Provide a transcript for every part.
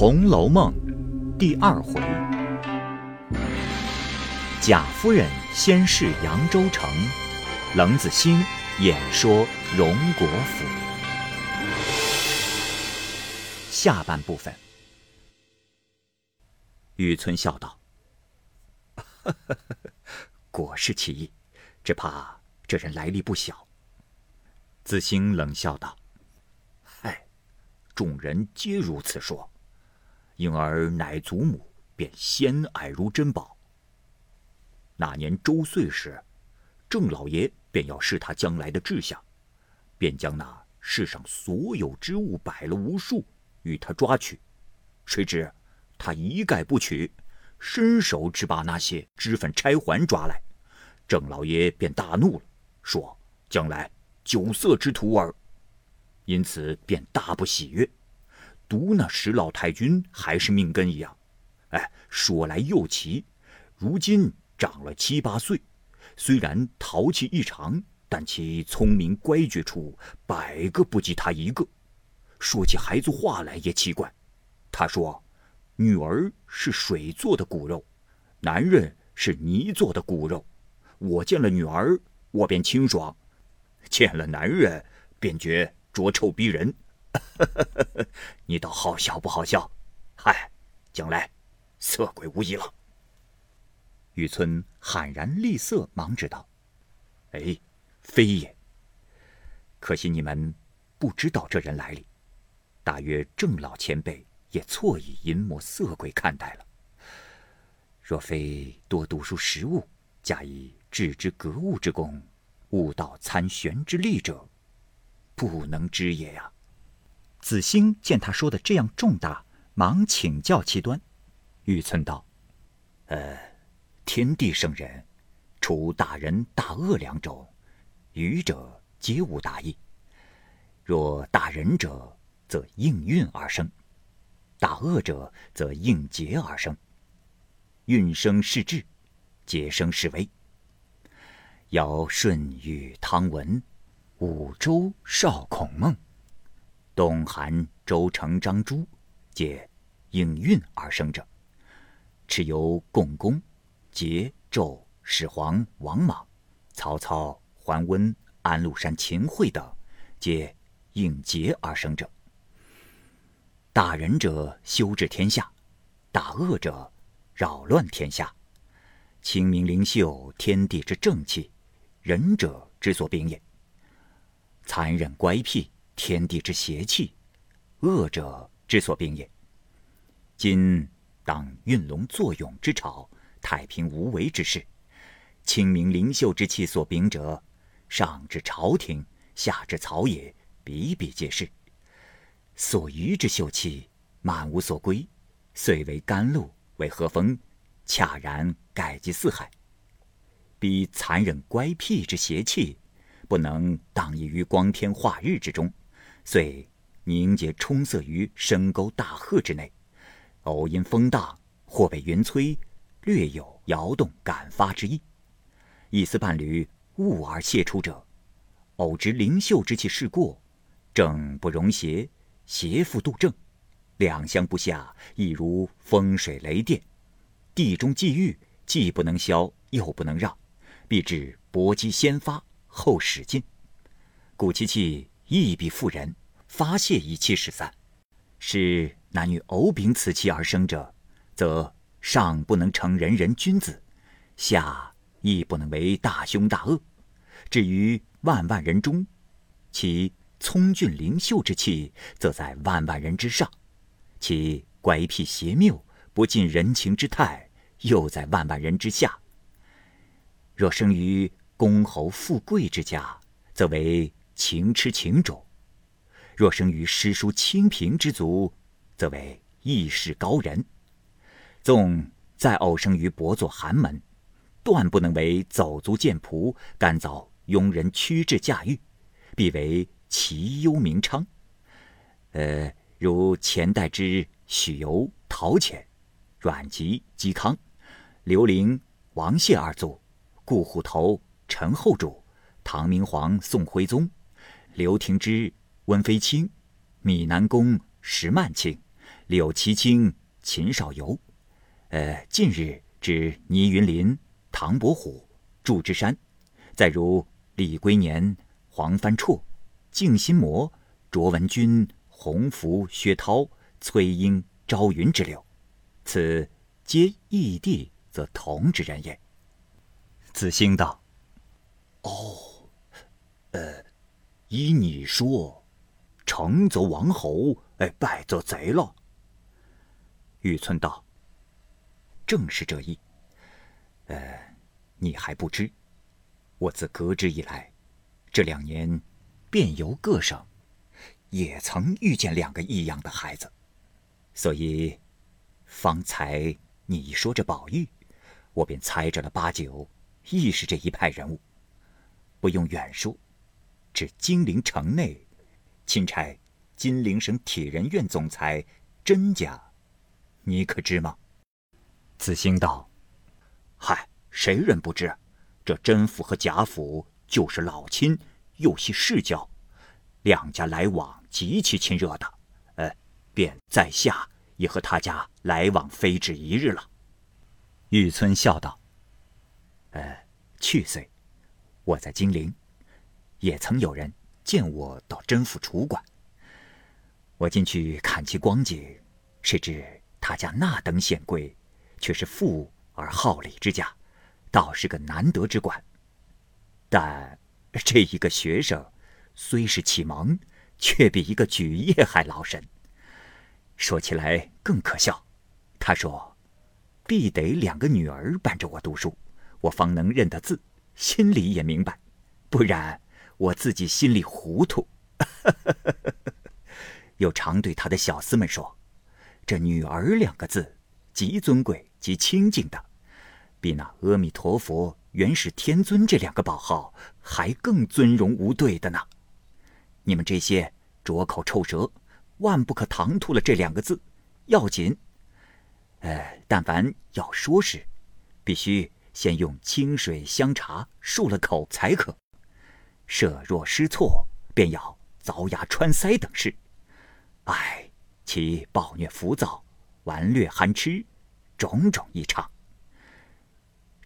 红楼梦》第二回，贾夫人先试扬州城，冷子兴演说荣国府。下半部分，雨村笑道：“ 果是奇异，只怕这人来历不小。”子兴冷笑道：“嗨，众人皆如此说。”婴儿乃祖母，便先爱如珍宝。那年周岁时，郑老爷便要试他将来的志向，便将那世上所有之物摆了无数，与他抓取。谁知他一概不取，伸手只把那些脂粉钗环抓来。郑老爷便大怒了，说：“将来酒色之徒儿。”因此便大不喜悦。独那石老太君还是命根一样，哎，说来又奇，如今长了七八岁，虽然淘气异常，但其聪明乖觉处百个不及他一个。说起孩子话来也奇怪，他说：“女儿是水做的骨肉，男人是泥做的骨肉。我见了女儿，我便清爽；见了男人，便觉浊臭逼人。” 你倒好笑不好笑？嗨，将来色鬼无疑了。雨村喊然厉色，忙指道：“哎，非也。可惜你们不知道这人来历。大约郑老前辈也错以淫魔色鬼看待了。若非多读书识物，加以致之格物之功，悟道参玄之力者，不能知也呀。”子兴见他说的这样重大，忙请教其端。玉村道：“呃，天地圣人，除大仁大恶两种，愚者皆无大义。若大仁者，则应运而生；大恶者，则应劫而生。运生是智，劫生是危。尧舜禹汤文，武周少孔孟。”东汉周成张朱，皆应运而生者；蚩尤共工，桀纣始皇王莽，曹操桓温安禄山秦桧等，皆应劫而生者。大仁者修治天下，大恶者扰乱天下。清明灵秀，天地之正气，仁者之所秉也。残忍乖僻。天地之邪气，恶者之所病也。今当运龙作俑之朝，太平无为之事。清明灵秀之气所秉者，上至朝廷，下至草野，比比皆是。所余之秀气，满无所归，遂为甘露，为和风，恰然改即四海。彼残忍乖僻之邪气，不能当益于光天化日之中。遂凝结冲塞于深沟大壑之内，偶因风大或被云摧，略有摇动感发之意。一丝半缕雾而泄出者，偶知灵秀之气是过，正不容邪，邪复度正，两相不下，亦如风水雷电，地中际遇，既不能消，又不能让，必至搏击先发，后使尽，故其气。亦必复人发泄一气使散，是男女偶秉此气而生者，则上不能成人人君子，下亦不能为大凶大恶。至于万万人中，其聪俊灵秀之气，则在万万人之上；其乖僻邪谬、不近人情之态，又在万万人之下。若生于公侯富贵之家，则为。情痴情种；若生于诗书清贫之族，则为义士高人；纵再偶生于薄作寒门，断不能为走卒贱仆，甘遭庸人屈制驾驭，必为奇优名昌。呃，如前代之许由、陶潜、阮籍、嵇康、刘伶、王谢二族，顾虎头、陈后主、唐明皇、宋徽宗。刘廷之、温飞卿、米南宫、石曼卿、柳其清、秦少游。呃，近日至倪云林、唐伯虎、祝枝山，再如李龟年、黄帆绰、静心魔、卓文君、洪福、薛涛、崔英、朝云之流，此皆异地，则同之人也。子兴道：“哦，呃，依你说，成则王侯，哎，败则贼了。”玉村道：“正是这意。呃，你还不知，我自革职以来，这两年，遍游各省，也曾遇见两个异样的孩子，所以，方才你一说这宝玉，我便猜着了八九。”亦是这一派人物，不用远说，至金陵城内，钦差金陵省铁人院总裁甄家，你可知吗？子兴道：“嗨，谁人不知？这甄府和贾府就是老亲，又系世交，两家来往极其亲热的。呃，便在下也和他家来往非止一日了。”玉村笑道。呃，去岁我在金陵，也曾有人见我到甄府楚馆。我进去看其光景，谁知他家那等显贵，却是富而好礼之家，倒是个难得之馆。但这一个学生，虽是启蒙，却比一个举业还劳神。说起来更可笑，他说，必得两个女儿伴着我读书。我方能认得字，心里也明白，不然我自己心里糊涂。又常对他的小厮们说：“这女儿两个字，极尊贵极清净的，比那阿弥陀佛、元始天尊这两个宝号还更尊荣无对的呢。你们这些拙口臭舌，万不可唐突了这两个字，要紧。呃，但凡要说时，必须。”先用清水香茶漱了口才可，设若失措，便要凿牙穿腮等事。唉，其暴虐浮躁，顽劣憨痴，种种异常。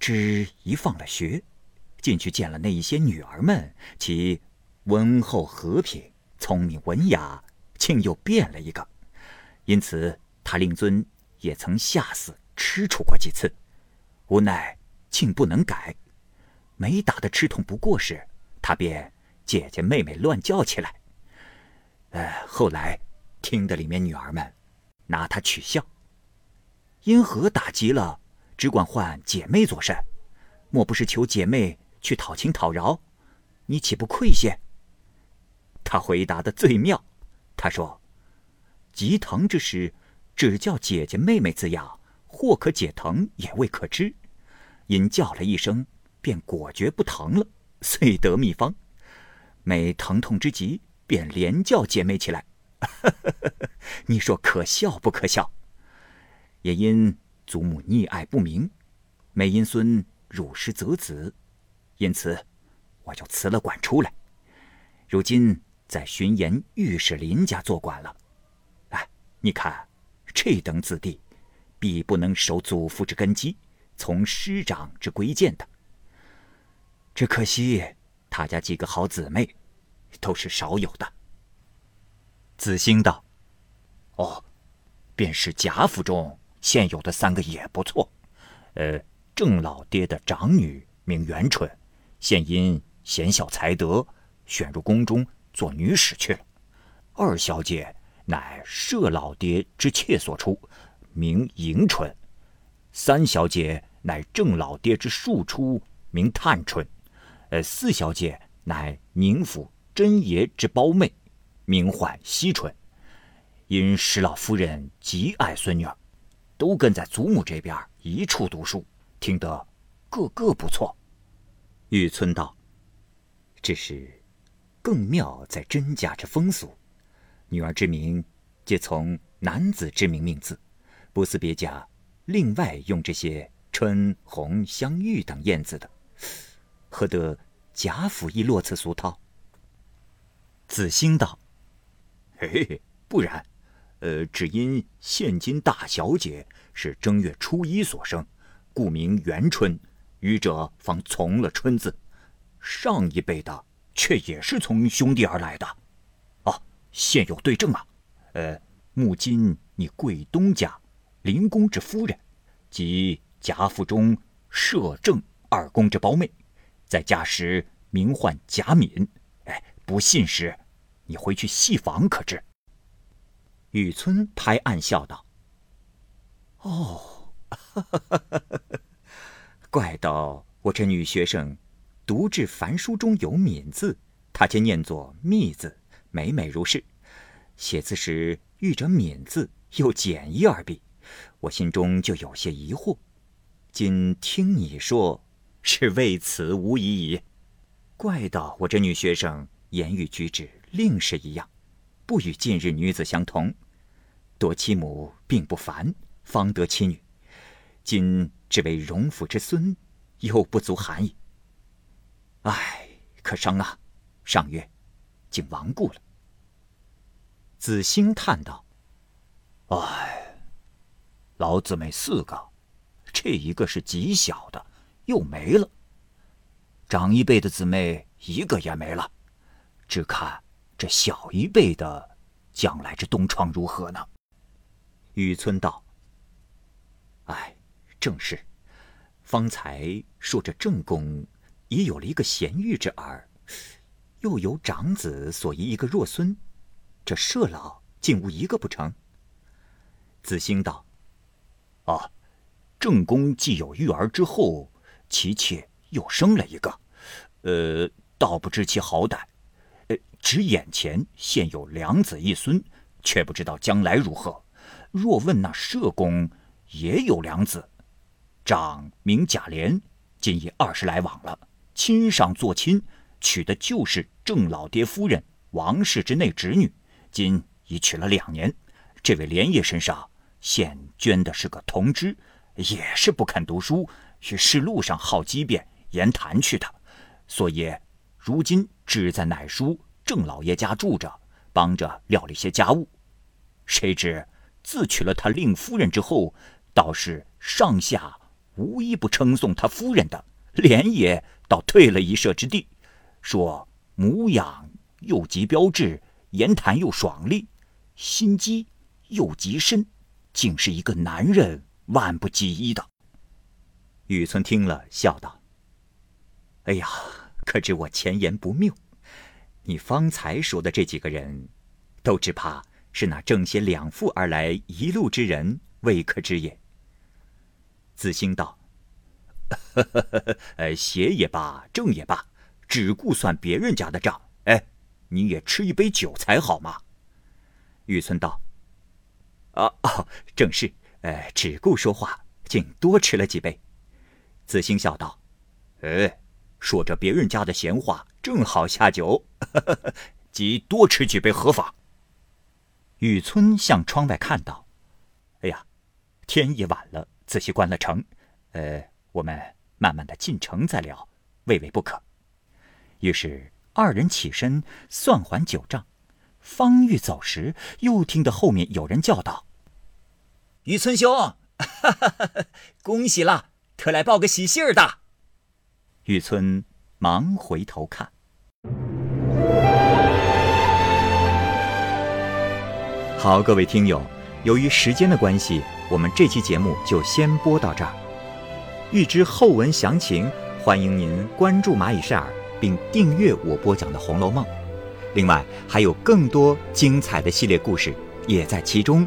只一放了学，进去见了那一些女儿们，其温厚和平、聪明文雅，竟又变了一个。因此，他令尊也曾下死吃楚过几次，无奈。竟不能改，没打的吃痛不过是，他便姐姐妹妹乱叫起来。呃，后来听得里面女儿们拿他取笑，因何打急了，只管唤姐妹作甚？莫不是求姐妹去讨情讨饶？你岂不愧些？他回答的最妙，他说：“急疼之时，只叫姐姐妹妹字样，或可解疼，也未可知。”因叫了一声，便果决不疼了，遂得秘方。每疼痛之极，便连叫姐妹起来。你说可笑不可笑？也因祖母溺爱不明，每因孙辱师则子，因此我就辞了管出来。如今在巡盐御史林家做管了。哎，你看这等子弟，必不能守祖父之根基。从师长之规谏的，只可惜他家几个好姊妹，都是少有的。子兴道：“哦，便是贾府中现有的三个也不错。呃，郑老爹的长女名元春，现因贤孝才德，选入宫中做女史去了。二小姐乃舍老爹之妾所出，名迎春。”三小姐乃郑老爹之庶出，名探春；呃，四小姐乃宁府真爷之胞妹，名唤惜春。因石老夫人极爱孙女儿，都跟在祖母这边一处读书，听得个个不错。玉村道：“只是更妙在甄家之风俗，女儿之名皆从男子之名命字，不似别家。”另外用这些春、红、香、玉等燕字的，何得贾府亦落此俗套？子兴道：“嘿嘿，不然，呃，只因现今大小姐是正月初一所生，故名元春，余者方从了春字。上一辈的却也是从兄弟而来的。哦，现有对证啊。呃，目今你贵东家林公之夫人，及贾府中摄政二公之胞妹，在家时名唤贾敏。哎，不信时，你回去细访可知。雨村拍案笑道：“哦，怪道我这女学生读至凡书中有敏字，她却念作密字，每每如是。写字时遇着敏字，又简一二笔，我心中就有些疑惑。今听你说，是为此无疑矣。怪道我这女学生言语举止另是一样，不与近日女子相同。”夺其母并不凡，方得其女。今只为荣府之孙，又不足含义。唉，可伤啊！上月竟亡故了。子兴叹道：“唉，老姊妹四个，这一个是极小的，又没了。长一辈的姊妹一个也没了，只看这小一辈的，将来这东窗如何呢？”雨村道：“哎，正是。方才说这正宫已有了一个贤玉之儿，又有长子所遗一个弱孙，这舍老竟无一个不成。”子兴道：“啊，正宫既有玉儿之后，其妾又生了一个，呃，倒不知其好歹。呃，只眼前现有两子一孙，却不知道将来如何。”若问那社公，也有两子，长名贾琏，今已二十来往了，亲上做亲，娶的就是郑老爹夫人王氏之内侄女，今已娶了两年。这位莲爷身上现捐的是个同知，也是不肯读书，去市路上好机变言谈去的，所以如今只在奶叔郑老爷家住着，帮着料理些家务。谁知。自娶了他令夫人之后，倒是上下无一不称颂他夫人的，连也倒退了一舍之地，说模样又极标致，言谈又爽利，心机又极深，竟是一个男人万不及一的。雨村听了，笑道：“哎呀，可知我前言不谬？你方才说的这几个人，都只怕……”是那正邪两副而来一路之人未可知也。子兴道：“呃，邪也罢，正也罢，只顾算别人家的账。哎，你也吃一杯酒才好嘛。”雨村道：“啊哦，正是。呃，只顾说话，竟多吃了几杯。”子兴笑道：“哎，说着别人家的闲话，正好下酒，即多吃几杯何妨？”雨村向窗外看到，哎呀，天也晚了，仔细关了城。呃，我们慢慢的进城再聊，未为不可。于是二人起身算还酒账，方欲走时，又听得后面有人叫道：“雨村兄，哈哈哈恭喜了，特来报个喜信儿的。”雨村忙回头看。好，各位听友，由于时间的关系，我们这期节目就先播到这儿。欲知后文详情，欢迎您关注蚂蚁晒尔，并订阅我播讲的《红楼梦》。另外，还有更多精彩的系列故事也在其中，